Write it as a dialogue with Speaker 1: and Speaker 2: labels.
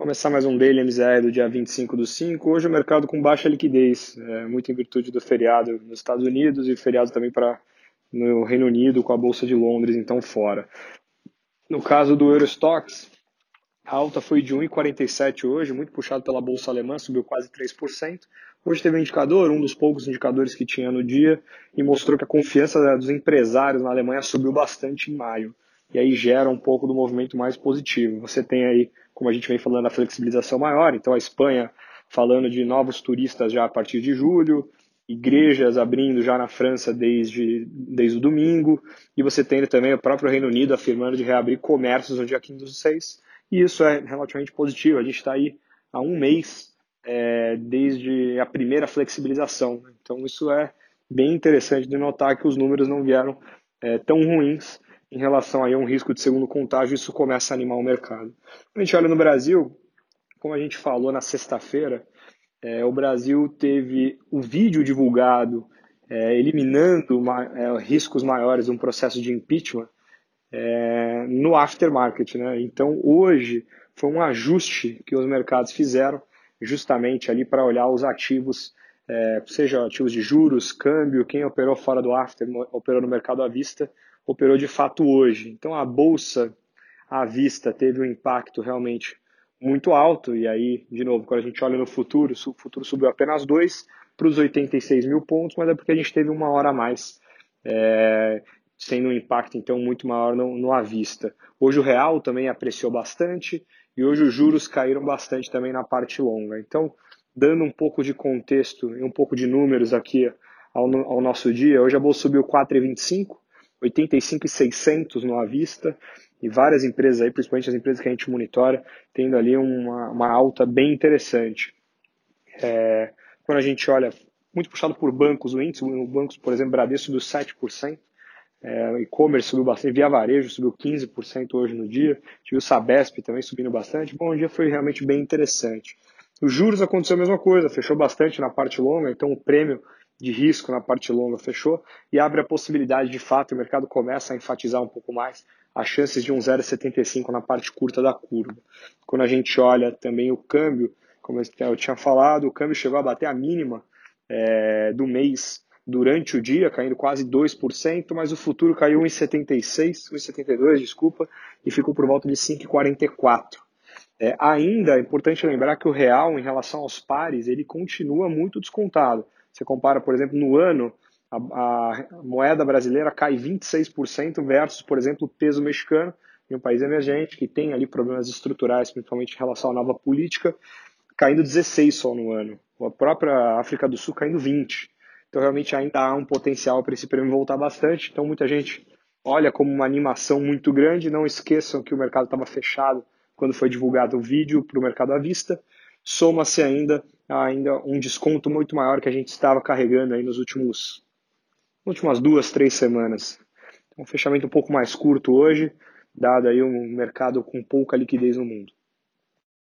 Speaker 1: Começar mais um daily MZR do dia 25 do 5. Hoje o mercado com baixa liquidez, é, muito em virtude do feriado nos Estados Unidos e feriado também para no Reino Unido com a Bolsa de Londres, então fora. No caso do Eurostox, a alta foi de 1,47 hoje, muito puxado pela Bolsa Alemã, subiu quase 3%. Hoje teve um indicador, um dos poucos indicadores que tinha no dia, e mostrou que a confiança dos empresários na Alemanha subiu bastante em maio. E aí gera um pouco do movimento mais positivo. Você tem aí, como a gente vem falando, a flexibilização maior, então a Espanha falando de novos turistas já a partir de julho, igrejas abrindo já na França desde, desde o domingo, e você tem também o próprio Reino Unido afirmando de reabrir comércios no dia 15 do 6, e isso é relativamente positivo. A gente está aí há um mês é, desde a primeira flexibilização. Né? Então, isso é bem interessante de notar que os números não vieram é, tão ruins em relação aí a um risco de segundo contágio. Isso começa a animar o mercado. Quando a gente olha no Brasil, como a gente falou na sexta-feira, é, o Brasil teve o vídeo divulgado é, eliminando é, riscos maiores de um processo de impeachment é, no aftermarket. Né? Então, hoje foi um ajuste que os mercados fizeram justamente ali para olhar os ativos, é, seja ativos de juros, câmbio, quem operou fora do after, operou no mercado à vista, operou de fato hoje. Então a bolsa à vista teve um impacto realmente muito alto, e aí, de novo, quando a gente olha no futuro, o futuro subiu apenas 2 para os 86 mil pontos, mas é porque a gente teve uma hora a mais, é, sendo um impacto então muito maior no, no à vista. Hoje o real também apreciou bastante, e hoje os juros caíram bastante também na parte longa. Então, dando um pouco de contexto e um pouco de números aqui ao, ao nosso dia, hoje a bolsa subiu 4,25, 85,600 no à vista, e várias empresas aí, principalmente as empresas que a gente monitora, tendo ali uma, uma alta bem interessante. É, quando a gente olha, muito puxado por bancos, o índice, o bancos, por exemplo, Bradesco subiu 7%, é, e-commerce subiu bastante, via varejo subiu 15% hoje no dia, tive o Sabesp também subindo bastante. Bom, o dia foi realmente bem interessante. Os juros aconteceu a mesma coisa, fechou bastante na parte longa, então o prêmio de risco na parte longa fechou e abre a possibilidade, de fato, o mercado começa a enfatizar um pouco mais as chances de um 0,75 na parte curta da curva. Quando a gente olha também o câmbio, como eu tinha falado, o câmbio chegou a bater a mínima é, do mês durante o dia, caindo quase 2%, mas o futuro caiu 1,76, 1,72, desculpa, e ficou por volta de 5,44. É, ainda é importante lembrar que o real, em relação aos pares, ele continua muito descontado. Você compara, por exemplo, no ano, a, a moeda brasileira cai 26% versus, por exemplo, o peso mexicano, em um país emergente, que tem ali problemas estruturais, principalmente em relação à nova política, caindo 16 só no ano. A própria África do Sul caindo 20. Então, realmente, ainda há um potencial para esse prêmio voltar bastante. Então, muita gente olha como uma animação muito grande. Não esqueçam que o mercado estava fechado quando foi divulgado o vídeo para o mercado à vista. Soma-se ainda, ainda um desconto muito maior que a gente estava carregando aí nos últimos últimas duas, três semanas. Então, um fechamento um pouco mais curto hoje, dado aí um mercado com pouca liquidez no mundo.